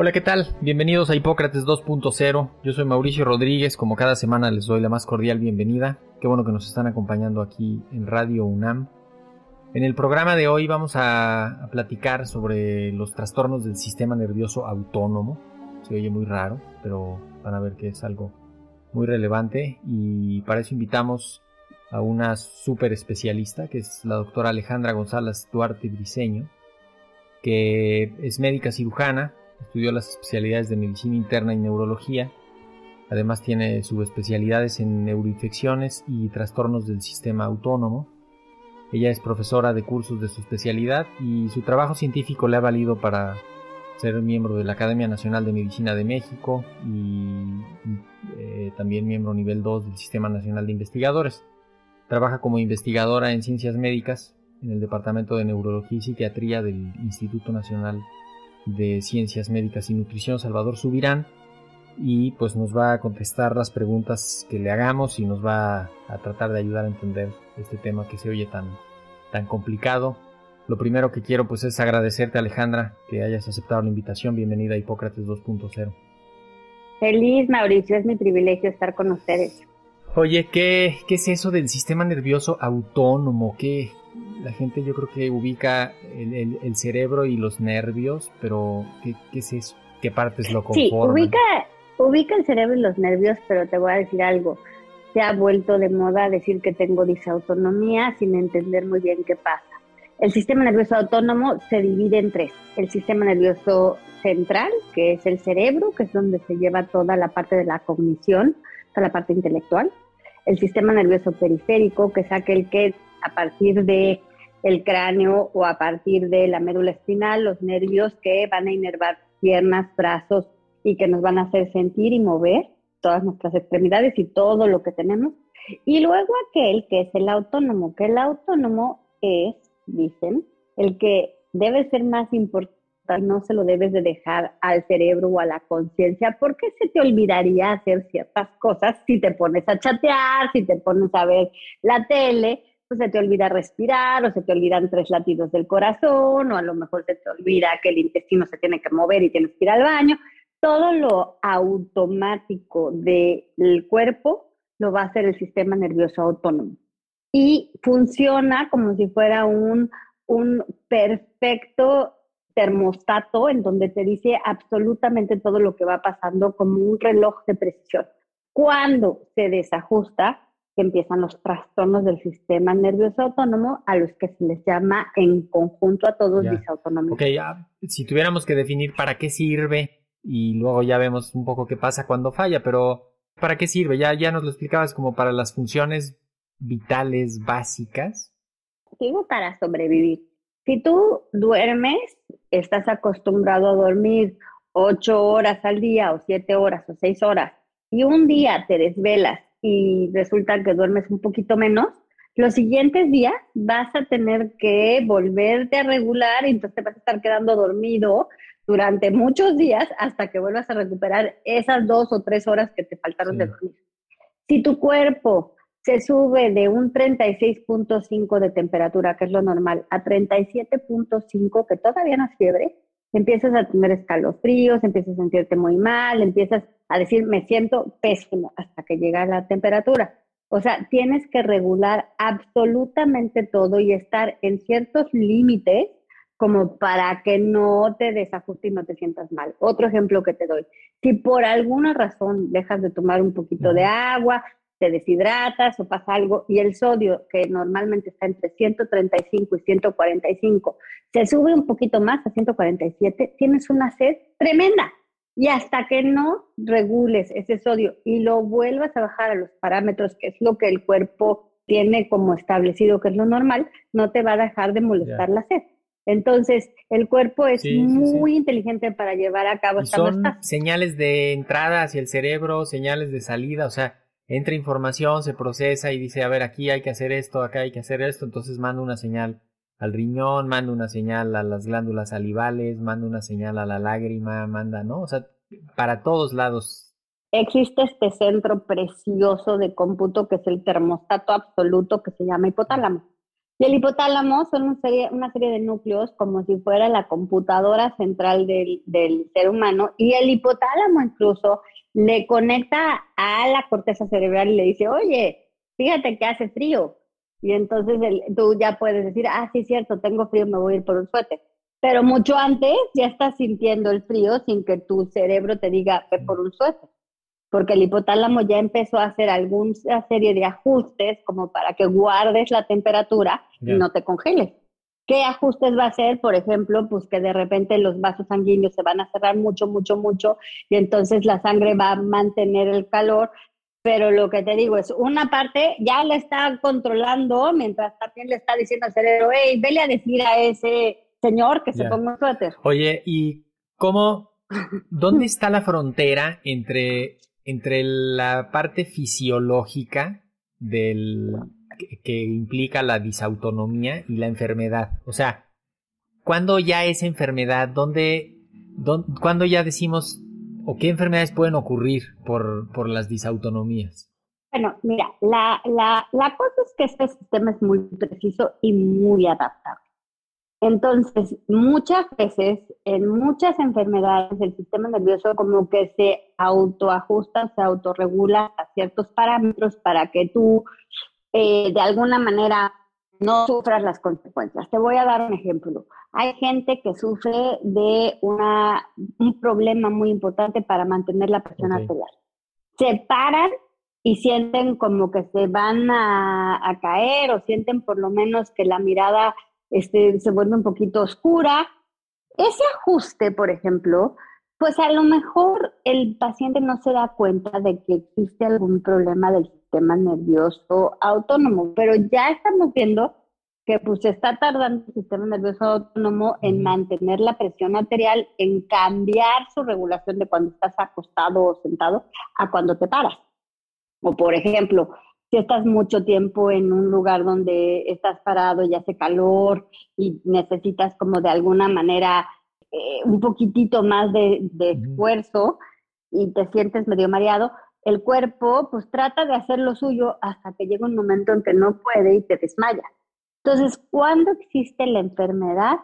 Hola, ¿qué tal? Bienvenidos a Hipócrates 2.0. Yo soy Mauricio Rodríguez. Como cada semana les doy la más cordial bienvenida. Qué bueno que nos están acompañando aquí en Radio UNAM. En el programa de hoy vamos a, platicar sobre los trastornos del sistema nervioso autónomo. Se oye muy raro, pero van a ver que es algo muy relevante y para eso invitamos a una súper especialista que es la doctora Alejandra González Duarte Briseño, que es médica cirujana, Estudió las especialidades de medicina interna y neurología. Además tiene subespecialidades en neuroinfecciones y trastornos del sistema autónomo. Ella es profesora de cursos de su especialidad y su trabajo científico le ha valido para ser miembro de la Academia Nacional de Medicina de México y eh, también miembro nivel 2 del Sistema Nacional de Investigadores. Trabaja como investigadora en ciencias médicas en el Departamento de Neurología y Psiquiatría del Instituto Nacional de Ciencias Médicas y Nutrición, Salvador Subirán, y pues nos va a contestar las preguntas que le hagamos y nos va a tratar de ayudar a entender este tema que se oye tan, tan complicado. Lo primero que quiero pues es agradecerte Alejandra que hayas aceptado la invitación. Bienvenida a Hipócrates 2.0. Feliz Mauricio, es mi privilegio estar con ustedes. Oye, ¿qué, ¿qué es eso del sistema nervioso autónomo? ¿Qué, la gente yo creo que ubica el, cerebro y los nervios, pero ¿qué, es eso? ¿Qué partes lo conforman? Sí, ubica, ubica el cerebro y los nervios, pero te voy a decir algo. Se ha vuelto de moda decir que tengo disautonomía sin entender muy bien qué pasa. El sistema nervioso autónomo se divide en tres. El sistema nervioso central, que es el cerebro, que es donde se lleva toda la parte de la cognición, toda la parte intelectual. El sistema nervioso periférico, que es aquel que a partir de el cráneo o a partir de la médula espinal, los nervios que van a inervar piernas, brazos y que nos van a hacer sentir y mover todas nuestras extremidades y todo lo que tenemos. Y luego aquel que es el autónomo, que el autónomo es, dicen, el que debe ser más importante, no se lo debes de dejar al cerebro o a la conciencia, porque se te olvidaría hacer ciertas cosas si te pones a chatear, si te pones a ver la tele, pues se te olvida respirar o se te olvidan tres latidos del corazón o a lo mejor se te olvida que el intestino se tiene que mover y tienes que ir al baño. Todo lo automático del cuerpo lo va a hacer el sistema nervioso autónomo y funciona como si fuera un, un perfecto termostato en donde te dice absolutamente todo lo que va pasando como un reloj de precisión. Cuando se desajusta, empiezan los trastornos del sistema nervioso autónomo, a los que se les llama en conjunto a todos disautonomía. Ok, ya, si tuviéramos que definir para qué sirve, y luego ya vemos un poco qué pasa cuando falla, pero ¿para qué sirve? Ya, ya nos lo explicabas como para las funciones vitales básicas. Digo para sobrevivir. Si tú duermes, estás acostumbrado a dormir ocho horas al día o siete horas o seis horas, y un día te desvelas y resulta que duermes un poquito menos, los siguientes días vas a tener que volverte a regular y entonces te vas a estar quedando dormido durante muchos días hasta que vuelvas a recuperar esas dos o tres horas que te faltaron de dormir. Si tu cuerpo se sube de un 36.5 de temperatura, que es lo normal, a 37.5, que todavía no es fiebre, empiezas a tener escalofríos, empiezas a sentirte muy mal, empiezas a decir, me siento pésimo hasta que llega la temperatura. O sea, tienes que regular absolutamente todo y estar en ciertos límites como para que no te desajuste y no te sientas mal. Otro ejemplo que te doy, si por alguna razón dejas de tomar un poquito de agua, te deshidratas o pasa algo y el sodio, que normalmente está entre 135 y 145, se sube un poquito más a 147, tienes una sed tremenda. Y hasta que no regules ese sodio y lo vuelvas a bajar a los parámetros, que es lo que el cuerpo tiene como establecido, que es lo normal, no te va a dejar de molestar la sed. Entonces, el cuerpo es muy inteligente para llevar a cabo esta Son señales de entrada hacia el cerebro, señales de salida, o sea, entra información, se procesa y dice, a ver, aquí hay que hacer esto, acá hay que hacer esto, entonces manda una señal al riñón, manda una señal a las glándulas salivales, manda una señal a la lágrima, manda, ¿no? O sea, para todos lados. Existe este centro precioso de cómputo que es el termostato absoluto que se llama hipotálamo. Y el hipotálamo son una serie, una serie de núcleos como si fuera la computadora central del, del ser humano y el hipotálamo incluso le conecta a la corteza cerebral y le dice, oye, fíjate que hace frío, y entonces tú ya puedes decir, ah, sí, cierto, tengo frío, me voy a ir por un suéter. Pero mucho antes ya estás sintiendo el frío sin que tu cerebro te diga, ve por un suéter. Porque el hipotálamo ya empezó a hacer alguna serie de ajustes como para que guardes la temperatura y no te congeles. ¿Qué ajustes va a hacer? Por ejemplo, pues que de repente los vasos sanguíneos se van a cerrar mucho, mucho, mucho y entonces la sangre va a mantener el calor pero lo que te digo es, una parte ya la está controlando, mientras también le está diciendo al cerebro, hey, vele a decir a ese señor que se ponga un suéter. Oye, ¿y cómo, dónde está la frontera entre, entre la parte fisiológica del, que, implica la disautonomía y la enfermedad? O sea, ¿cuándo ya es enfermedad? ¿Dónde, dónde cuándo ya decimos ¿O qué enfermedades pueden ocurrir por, por las disautonomías? Bueno, mira, la, la, la cosa es que este sistema es muy preciso y muy adaptable. Entonces, muchas veces, en muchas enfermedades, el sistema nervioso como que se autoajusta, se autorregula a ciertos parámetros para que tú, eh, de alguna manera, no sufras las consecuencias. Te voy a dar un ejemplo. Hay gente que sufre de una, un problema muy importante para mantener la presión arterial. Se paran y sienten como que se van a, caer o sienten por lo menos que la mirada este, se vuelve un poquito oscura. Ese ajuste, por ejemplo, pues a lo mejor el paciente no se da cuenta de que existe algún problema del sistema nervioso autónomo, pero ya estamos viendo que pues está tardando el sistema nervioso autónomo en mantener la presión arterial, en cambiar su regulación de cuando estás acostado o sentado a cuando te paras. O por ejemplo, si estás mucho tiempo en un lugar donde estás parado y hace calor y necesitas como de alguna manera eh, un poquitito más de, de esfuerzo y te sientes medio mareado, el cuerpo pues trata de hacer lo suyo hasta que llega un momento en que no puede y te desmaya. Entonces, ¿cuándo existe la enfermedad?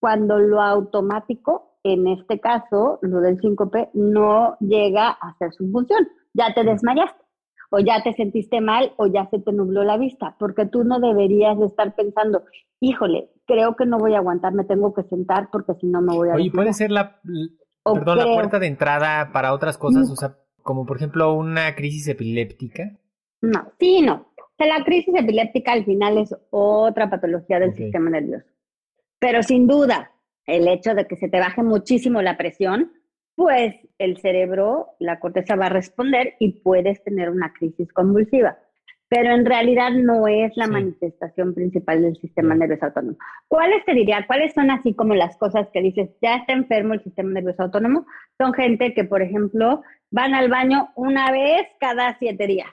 Cuando lo automático, en este caso, lo del síncope, no llega a hacer su función. Ya te desmayaste, o ya te sentiste mal, o ya se te nubló la vista, porque tú no deberías de estar pensando, híjole, creo que no voy a aguantar, me tengo que sentar porque si no me voy a... Oye, puede ser la, perdón, la puerta de entrada para otras cosas, o sea, como por ejemplo una crisis epiléptica. No, sí, no la crisis epiléptica al final es otra patología del sistema nervioso. Pero sin duda, el hecho de que se te baje muchísimo la presión, pues el cerebro, la corteza va a responder y puedes tener una crisis convulsiva. Pero en realidad no es la manifestación principal del sistema nervioso autónomo. ¿Cuáles te diría? ¿Cuáles son así como las cosas que dices, ya está enfermo el sistema nervioso autónomo? Son gente que, por ejemplo, van al baño una vez cada siete días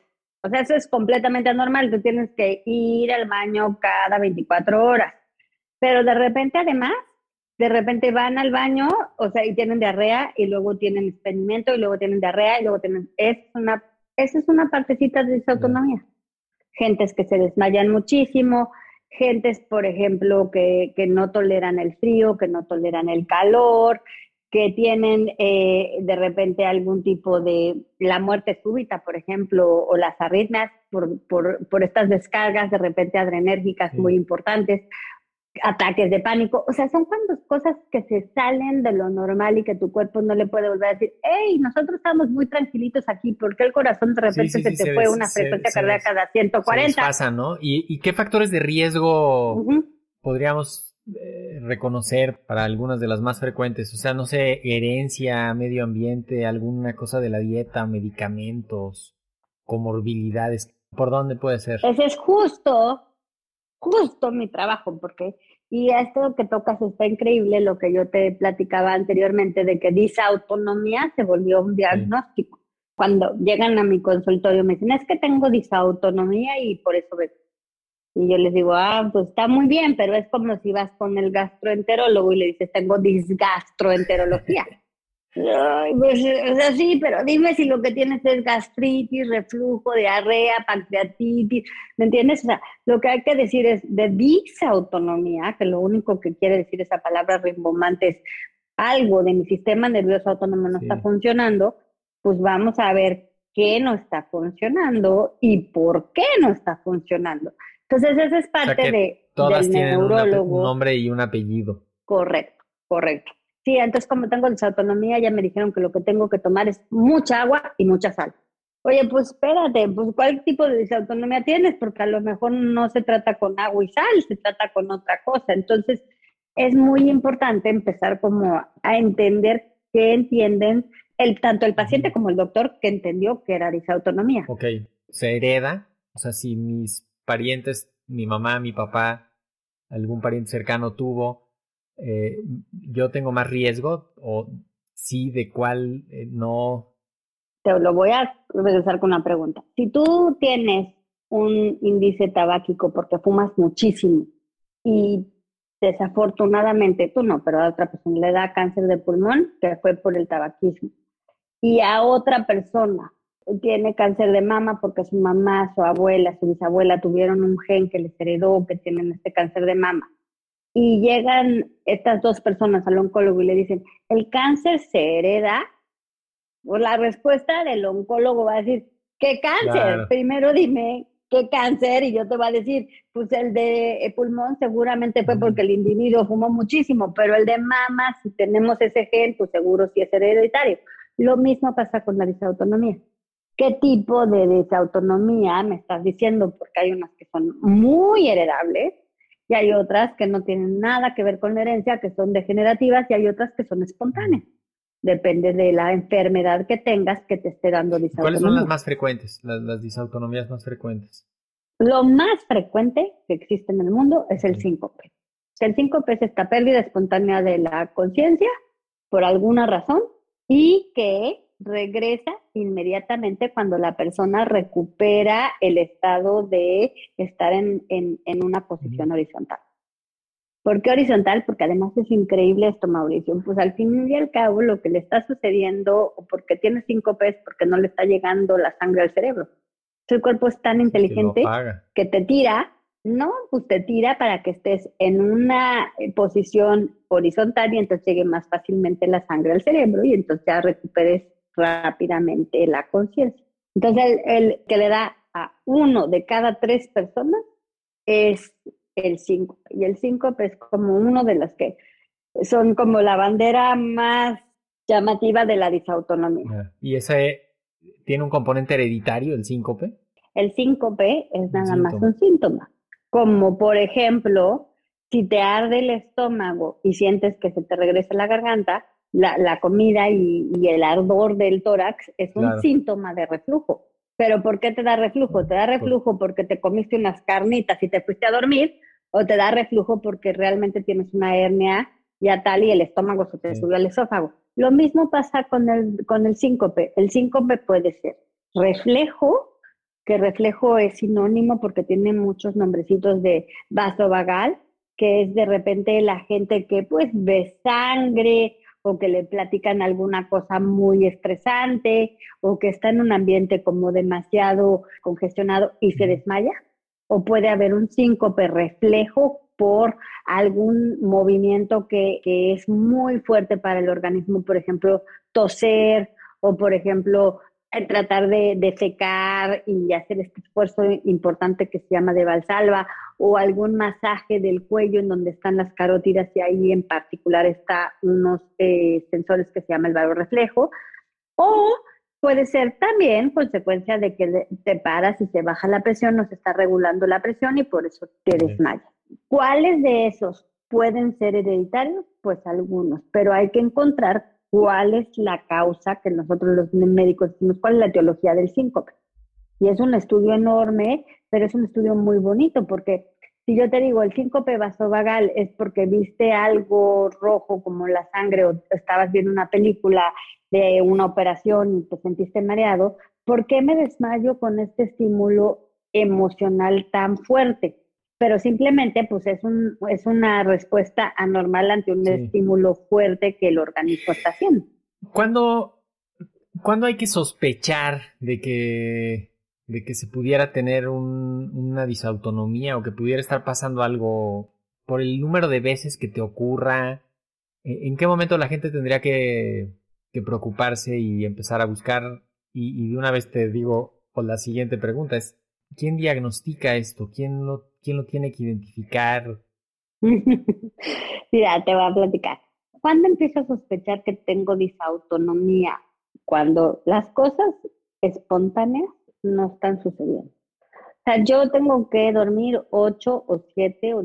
o sea, eso es completamente anormal. Tú tienes que ir al baño cada 24 horas. Pero de repente, además, de repente van al baño, o sea, y tienen diarrea, y luego tienen experimento, y luego tienen diarrea, y luego tienen... Es una, esa es una partecita de esa autonomía. Gentes que se desmayan muchísimo, gentes, por ejemplo, que, que no toleran el frío, que no toleran el calor, que tienen eh, de repente algún tipo de la muerte súbita, por ejemplo, o las arritmias por, por, por estas descargas de repente adrenérgicas muy importantes, ataques de pánico. O sea, son cuando cosas que se salen de lo normal y que tu cuerpo no le puede volver a decir, hey, nosotros estamos muy tranquilitos aquí, porque el corazón de repente se te fue una frecuencia cardíaca de 140? pasa, ¿no? ¿Y, qué factores de riesgo podríamos eh, reconocer para algunas de las más frecuentes? O sea, no sé, herencia, medio ambiente, alguna cosa de la dieta, medicamentos, comorbilidades. ¿Por dónde puede ser? Ese es justo justo mi trabajo, porque, y esto que tocas está increíble, lo que yo te platicaba anteriormente, de que disautonomía se volvió un diagnóstico. Cuando llegan a mi consultorio me dicen, es que tengo disautonomía y por eso veo. Y yo les digo, ah, pues está muy bien, pero es como si vas con el gastroenterólogo y le dices, tengo disgastroenterología. pues, o sea, sí, pero dime si lo que tienes es gastritis, reflujo, diarrea, pancreatitis, ¿me entiendes? O sea, lo que hay que decir es de disautonomía, que lo único que quiere decir esa palabra rimbombante es algo de mi sistema nervioso autónomo no está funcionando, pues vamos a ver qué no está funcionando y por qué no está funcionando. Entonces, esa es parte de, todas del neurólogo. un nombre y un apellido. Correcto, correcto. Sí, entonces como tengo disautonomía, ya me dijeron que lo que tengo que tomar es mucha agua y mucha sal. Oye, pues espérate, pues ¿cuál tipo de disautonomía tienes? Porque a lo mejor no se trata con agua y sal, se trata con otra cosa. Entonces, es muy importante empezar como a entender qué entienden el, tanto el paciente como el doctor que entendió que era disautonomía. Ok, se hereda, o sea, si mis parientes, mi mamá, mi papá, algún pariente cercano tuvo, eh, yo tengo más riesgo o sí, de cuál eh, no. Te lo voy a regresar con una pregunta. Si tú tienes un índice tabáquico porque fumas muchísimo y desafortunadamente tú no, pero a otra persona le da cáncer de pulmón que fue por el tabaquismo y a otra persona tiene cáncer de mama porque su mamá, su abuela, su bisabuela tuvieron un gen que les heredó que tienen este cáncer de mama y llegan estas dos personas al oncólogo y le dicen, ¿el cáncer se hereda? Pues la respuesta del oncólogo va a decir, ¿qué cáncer? Primero dime qué cáncer y yo te voy a decir, pues el de pulmón seguramente fue porque el individuo fumó muchísimo, pero el de mama, si tenemos ese gen, pues seguro sí es hereditario. Lo mismo pasa con la disautonomía. ¿Qué tipo de disautonomía me estás diciendo? Porque hay unas que son muy heredables y hay otras que no tienen nada que ver con la herencia, que son degenerativas, y hay otras que son espontáneas. Depende de la enfermedad que tengas que te esté dando disautonomía. ¿Cuáles son las más frecuentes, las, disautonomías más frecuentes? Lo más frecuente que existe en el mundo es el síncope. El síncope es esta pérdida espontánea de la conciencia por alguna razón y que regresa inmediatamente cuando la persona recupera el estado de estar en, una posición horizontal. ¿Por qué horizontal? Porque además es increíble esto, Mauricio. Pues al fin y al cabo lo que le está sucediendo, o porque tiene síncope, es porque no le está llegando la sangre al cerebro. El cuerpo es tan inteligente que te tira, no, pues te tira para que estés en una posición horizontal y entonces llegue más fácilmente la sangre al cerebro y entonces ya recuperes rápidamente la conciencia. Entonces, el, que le da a uno de cada tres personas es el síncope. Y el síncope es como uno de los que son como la bandera más llamativa de la disautonomía. ¿Y ese tiene un componente hereditario, el síncope? El síncope es nada más un síntoma. Como por ejemplo, si te arde el estómago y sientes que se te regresa la garganta, la, comida y, el ardor del tórax es un síntoma de reflujo. Pero ¿por qué te da reflujo? ¿Te da reflujo porque te comiste unas carnitas y te fuiste a dormir? ¿O te da reflujo porque realmente tienes una hernia ya tal y el estómago se te subió al esófago? Lo mismo pasa con el, con el síncope. El síncope puede ser reflejo, que reflejo es sinónimo porque tiene muchos nombrecitos de vaso vagal, que es de repente la gente que pues ve sangre o que le platican alguna cosa muy estresante o que está en un ambiente como demasiado congestionado y se desmaya. O puede haber un síncope reflejo por algún movimiento que, que es muy fuerte para el organismo, por ejemplo, toser o, por ejemplo, tratar de, secar y hacer este esfuerzo importante que se llama de valsalva o algún masaje del cuello en donde están las carótidas y ahí en particular está unos eh, sensores que se llama el valor reflejo o puede ser también consecuencia de que te paras y se baja la presión, no se está regulando la presión y por eso te desmayas. ¿Cuáles de esos pueden ser hereditarios? Pues algunos, pero hay que encontrar cuál es la causa que nosotros los médicos decimos, cuál es la etiología del síncope. Y es un estudio enorme, pero es un estudio muy bonito porque si yo te digo el síncope vasovagal es porque viste algo rojo como la sangre o estabas viendo una película de una operación y te sentiste mareado, ¿por qué me desmayo con este estímulo emocional tan fuerte? Pero simplemente pues es, un, es una respuesta anormal ante un estímulo fuerte que el organismo está haciendo. ¿Cuándo, ¿Cuándo, hay que sospechar de que, de que se pudiera tener un, una disautonomía o que pudiera estar pasando algo por el número de veces que te ocurra? ¿En qué momento la gente tendría que, que preocuparse y empezar a buscar? Y, y de una vez te digo, o la siguiente pregunta es, ¿quién diagnostica esto? ¿Quién lo ¿Quién lo tiene que identificar? Mira, te voy a platicar. ¿Cuándo empiezo a sospechar que tengo disautonomía? Cuando las cosas espontáneas no están sucediendo. O sea, yo tengo que dormir ocho o siete, o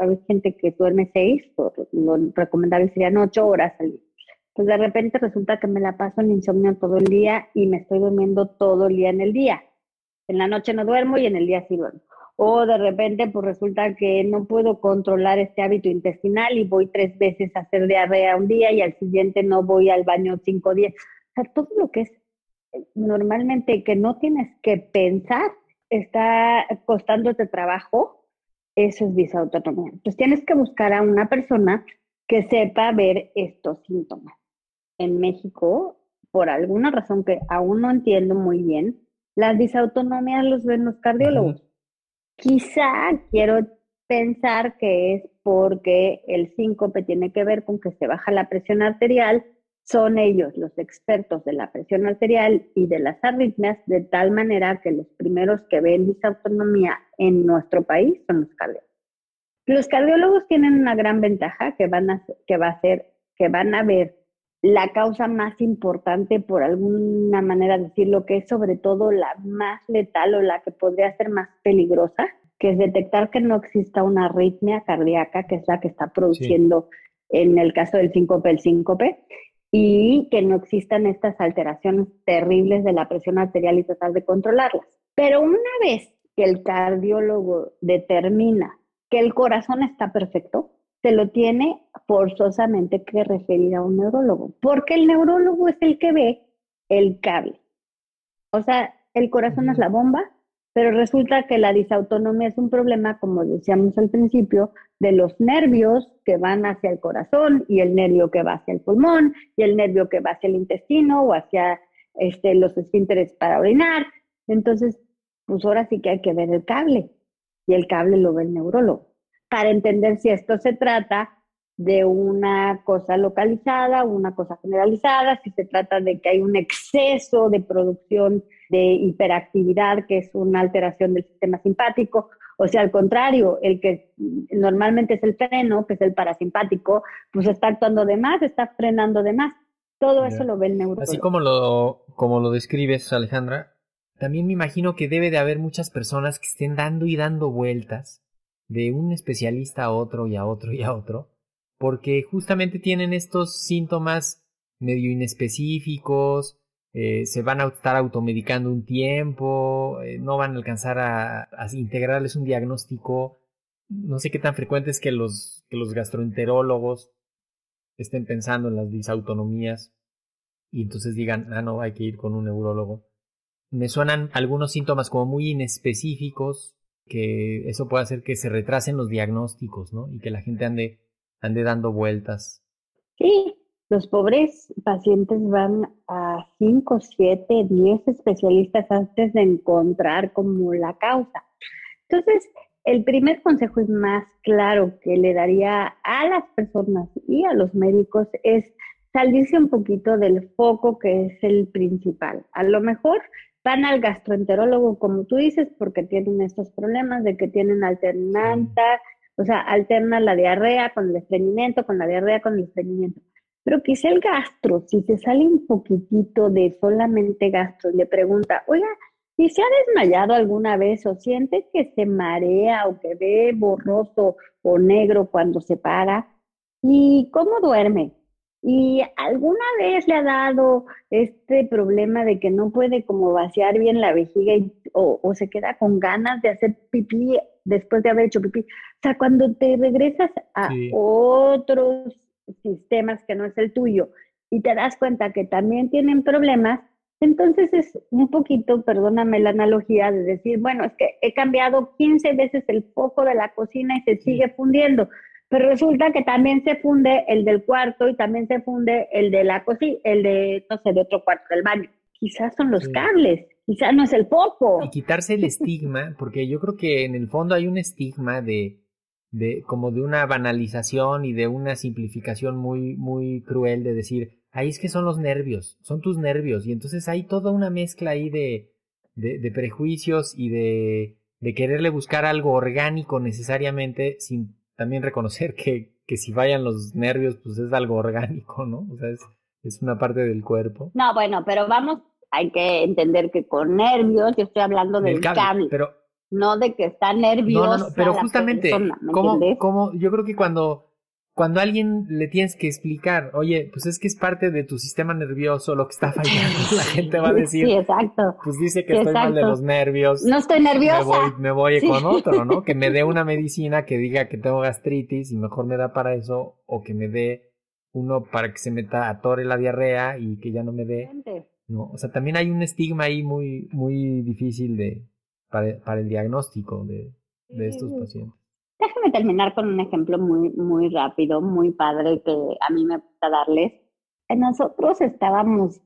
hay gente que duerme seis, lo recomendable serían ocho horas al día. Pues de repente resulta que me la paso en insomnio todo el día y me estoy durmiendo todo el día en el día. En la noche no duermo y en el día sí duermo o de repente pues resulta que no puedo controlar este hábito intestinal y voy tres veces a hacer diarrea un día y al siguiente no voy al baño cinco días. O sea, todo lo que es eh, normalmente que no tienes que pensar está costándote trabajo, eso es disautonomía. Entonces tienes que buscar a una persona que sepa ver estos síntomas. En México, por alguna razón que aún no entiendo muy bien, las disautonomías los ven los cardiólogos. Quizá quiero pensar que es porque el síncope tiene que ver con que se baja la presión arterial, son ellos los expertos de la presión arterial y de las arritmias, de tal manera que los primeros que ven disautonomía en nuestro país son los cardiólogos. Los cardiólogos tienen una gran ventaja que van a, que va a ser que van a ver la causa más importante, por alguna manera decirlo, que es sobre todo la más letal o la que podría ser más peligrosa, que es detectar que no exista una arritmia cardíaca, que es la que está produciendo en el caso del síncope el síncope, y que no existan estas alteraciones terribles de la presión arterial y tratar de controlarlas. Pero una vez que el cardiólogo determina que el corazón está perfecto, se lo tiene forzosamente que referir a un neurólogo, porque el neurólogo es el que ve el cable. O sea, el corazón es la bomba, pero resulta que la disautonomía es un problema, como decíamos al principio, de los nervios que van hacia el corazón y el nervio que va hacia el pulmón y el nervio que va hacia el intestino o hacia este, los esfínteres para orinar. Entonces, pues ahora sí que hay que ver el cable y el cable lo ve el neurólogo para entender si esto se trata de una cosa localizada una cosa generalizada, si se trata de que hay un exceso de producción de hiperactividad, que es una alteración del sistema simpático, o sea, al contrario, el que normalmente es el freno, que es el parasimpático, pues está actuando de más, está frenando de más. Todo eso lo ve el neurólogo. Así como lo, como lo describes, Alejandra, también me imagino que debe de haber muchas personas que estén dando y dando vueltas de un especialista a otro y a otro y a otro, porque justamente tienen estos síntomas medio inespecíficos, eh, se van a estar automedicando un tiempo, eh, no van a alcanzar a, integrarles un diagnóstico. No sé qué tan frecuente es que los, que los gastroenterólogos estén pensando en las disautonomías y entonces digan, ah, no, hay que ir con un neurólogo. Me suenan algunos síntomas como muy inespecíficos, que eso puede hacer que se retrasen los diagnósticos, ¿no? Y que la gente ande, ande dando vueltas. Sí, los pobres pacientes van a 5, 7, 10 especialistas antes de encontrar como la causa. Entonces, el primer consejo es más claro que le daría a las personas y a los médicos es salirse un poquito del foco que es el principal. A lo mejor van al gastroenterólogo, como tú dices, porque tienen estos problemas de que tienen alternanta, o sea, alterna la diarrea con el estreñimiento, con la diarrea con el estreñimiento. Pero quizá el gastro, si se sale un poquitito de solamente gastro, le pregunta, oiga, ¿y se ha desmayado alguna vez o siente que se marea o que ve borroso o negro cuando se para? ¿Y cómo duerme? ¿Y alguna vez le ha dado este problema de que no puede como vaciar bien la vejiga o, o, se queda con ganas de hacer pipí después de haber hecho pipí? O sea, cuando te regresas a otros sistemas que no es el tuyo y te das cuenta que también tienen problemas, entonces es un poquito, perdóname la analogía, de decir, bueno, es que he cambiado 15 veces el foco de la cocina y se sigue fundiendo pero resulta que también se funde el del cuarto y también se funde el de la cocina, el de, no sé, de otro cuarto del baño. Quizás son los cables, quizás no es el foco. Y quitarse el estigma, porque yo creo que en el fondo hay un estigma de, de como de una banalización y de una simplificación muy, muy cruel de decir, ahí es que son los nervios, son tus nervios, y entonces hay toda una mezcla ahí de, de, de prejuicios y de, de quererle buscar algo orgánico necesariamente sin también reconocer que, que si vayan los nervios, pues es algo orgánico, ¿no? O sea, es, es una parte del cuerpo. No, bueno, pero vamos, hay que entender que con nervios, yo estoy hablando del, cable, pero no de que está nervioso. No, no, no, pero justamente, ¿cómo, ¿cómo, yo creo que cuando cuando a alguien le tienes que explicar, oye, pues es que es parte de tu sistema nervioso lo que está fallando, la gente va a decir, sí, exacto. pues dice que estoy mal de los nervios. No estoy nerviosa. Me voy, me voy con otro, ¿no? Que me dé una medicina que diga que tengo gastritis y mejor me da para eso, o que me dé uno para que se me atore la diarrea y que ya no me dé. No, o sea, también hay un estigma ahí muy, muy difícil de, para, para el diagnóstico de, de estos pacientes. Déjame terminar con un ejemplo muy, muy rápido, muy padre que a mí me gusta darles. Nosotros estábamos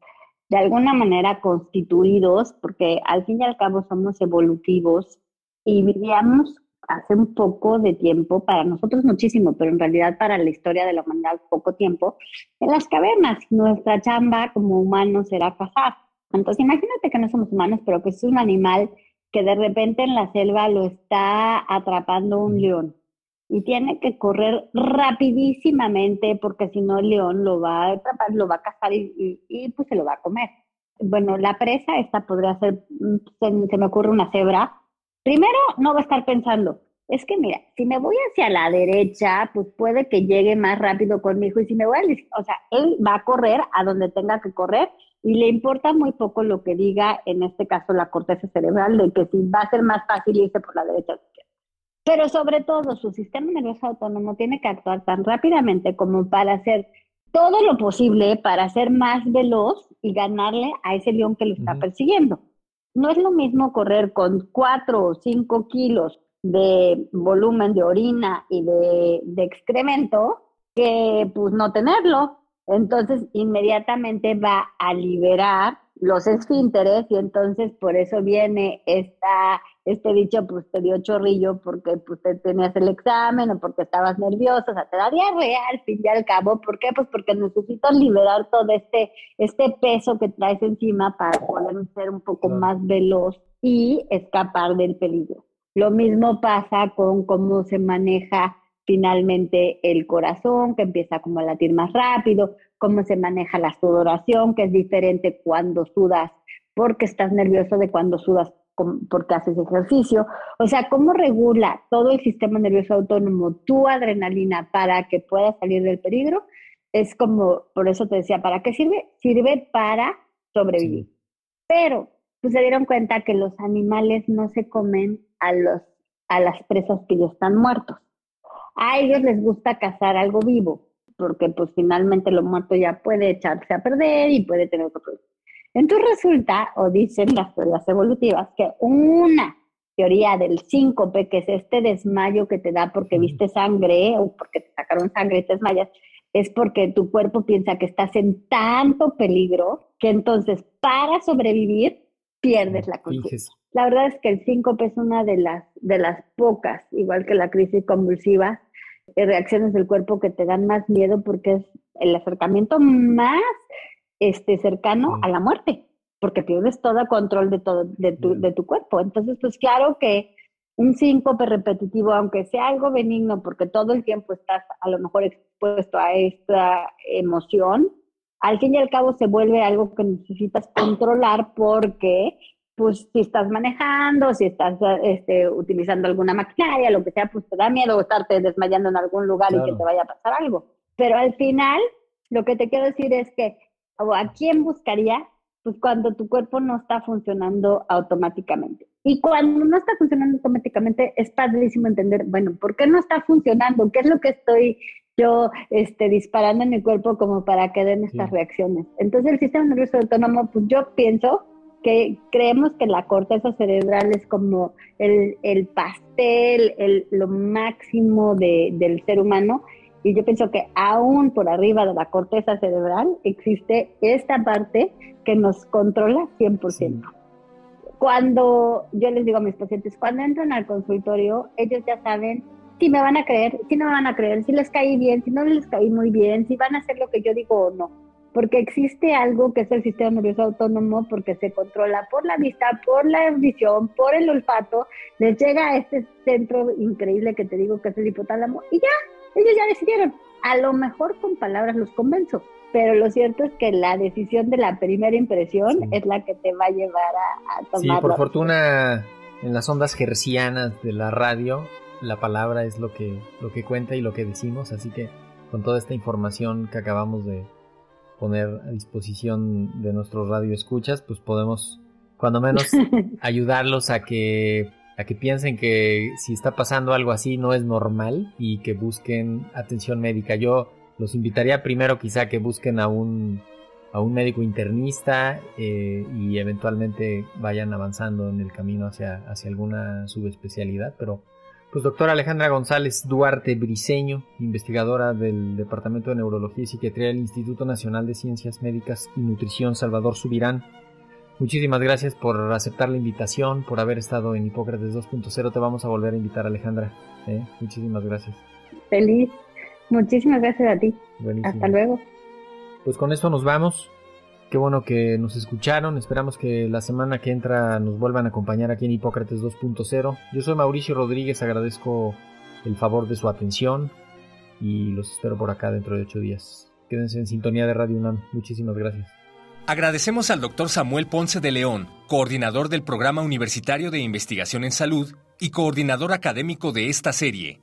de alguna manera constituidos, porque al fin y al cabo somos evolutivos y vivíamos hace un poco de tiempo, para nosotros muchísimo, pero en realidad para la historia de la humanidad poco tiempo, en las cavernas. Nuestra chamba como humanos era cazar. Entonces imagínate que no somos humanos, pero que es un animal que de repente en la selva lo está atrapando un león y tiene que correr rapidísimamente porque si no el león lo va a atrapar, lo va a cazar y, pues se lo va a comer. Bueno, la presa esta podría ser, se, se me ocurre una cebra. Primero no va a estar pensando, es que mira, si me voy hacia la derecha, pues puede que llegue más rápido conmigo y si me voy a, o sea, él va a correr a donde tenga que correr y le importa muy poco lo que diga, en este caso, la corteza cerebral, de que si va a ser más fácil irse por la derecha o la izquierda. Pero sobre todo, su sistema nervioso autónomo tiene que actuar tan rápidamente como para hacer todo lo posible para ser más veloz y ganarle a ese león que lo está persiguiendo. No es lo mismo correr con cuatro o cinco kilos de volumen de orina y de, de excremento que pues no tenerlo. Entonces, inmediatamente va a liberar los esfínteres y entonces por eso viene esta, este dicho, pues te dio chorrillo porque pues te tenías el examen o porque estabas nervioso, o sea, te da diarrea al fin y al cabo. ¿Por qué? Pues porque necesitas liberar todo este, este peso que traes encima para poder ser un poco más veloz y escapar del peligro. Lo mismo pasa con cómo se maneja finalmente el corazón, que empieza como a latir más rápido, cómo se maneja la sudoración, que es diferente cuando sudas porque estás nervioso de cuando sudas porque haces ejercicio. O sea, cómo regula todo el sistema nervioso autónomo tu adrenalina para que puedas salir del peligro, es como, por eso te decía, ¿para qué sirve? Sirve para sobrevivir. Pero pues se dieron cuenta que los animales no se comen a, los, a las presas que ya están muertos a ellos les gusta cazar algo vivo, porque pues finalmente lo muerto ya puede echarse a perder y puede tener otro problema. Entonces resulta, o dicen las teorías evolutivas, que una teoría del síncope, que es este desmayo que te da porque viste sangre o porque te sacaron sangre y te desmayas, es porque tu cuerpo piensa que estás en tanto peligro que entonces para sobrevivir pierdes la conciencia. La verdad es que el síncope es una de las, de las pocas, igual que la crisis convulsiva, eh, reacciones del cuerpo que te dan más miedo porque es el acercamiento más este, cercano a la muerte, porque pierdes todo control de, todo, de, tu, de tu cuerpo. Entonces, pues claro que un síncope repetitivo, aunque sea algo benigno, porque todo el tiempo estás a lo mejor expuesto a esta emoción, al fin y al cabo se vuelve algo que necesitas controlar porque pues si estás manejando, si estás este, utilizando alguna maquinaria, lo que sea, pues te da miedo estarte desmayando en algún lugar y que te vaya a pasar algo. Pero al final, lo que te quiero decir es que, ¿a quién buscaría? Pues cuando tu cuerpo no está funcionando automáticamente. Y cuando no está funcionando automáticamente, es padrísimo entender, bueno, ¿por qué no está funcionando? ¿Qué es lo que estoy yo este, disparando en mi cuerpo como para que den estas reacciones? Entonces, el sistema nervioso autónomo, pues yo pienso que creemos que la corteza cerebral es como el, el pastel, el, lo máximo de, del ser humano. Y yo pienso que aún por arriba de la corteza cerebral existe esta parte que nos controla 100% cuando yo les digo a mis pacientes, cuando entran al consultorio, ellos ya saben si me van a creer, si no me van a creer, si les caí bien, si no les caí muy bien, si van a hacer lo que yo digo o no. Porque existe algo que es el sistema nervioso autónomo, porque se controla por la vista, por la visión, por el olfato, les llega a este centro increíble que te digo que es el hipotálamo y ya, ellos ya decidieron. A lo mejor con palabras los convenzo, pero lo cierto es que la decisión de la primera impresión es la que te va a llevar a, tomar. Sí, por fortuna en las ondas gercianas de la radio la palabra es lo que lo que cuenta y lo que decimos, así que con toda esta información que acabamos de poner a disposición de nuestros radioescuchas, pues podemos cuando menos ayudarlos a que a que piensen que si está pasando algo así no es normal y que busquen atención médica. Yo los invitaría primero quizá que busquen a un, a un médico internista eh, y eventualmente vayan avanzando en el camino hacia, hacia alguna subespecialidad. Pero, pues doctora Alejandra González Duarte Briseño, investigadora del Departamento de Neurología y Psiquiatría del Instituto Nacional de Ciencias Médicas y Nutrición Salvador Subirán. Muchísimas gracias por aceptar la invitación, por haber estado en Hipócrates 2.0. Te vamos a volver a invitar, Alejandra. ¿eh? Muchísimas gracias. Feliz Muchísimas gracias a ti. Hasta luego. Pues con esto nos vamos. Qué bueno que nos escucharon. Esperamos que la semana que entra nos vuelvan a acompañar aquí en Hipócrates 2.0. Yo soy Mauricio Rodríguez, agradezco el favor de su atención y los espero por acá dentro de ocho días. Quédense en sintonía de Radio UNAM. Muchísimas gracias. Agradecemos al doctor Samuel Ponce de León, coordinador del Programa Universitario de Investigación en Salud y coordinador académico de esta serie.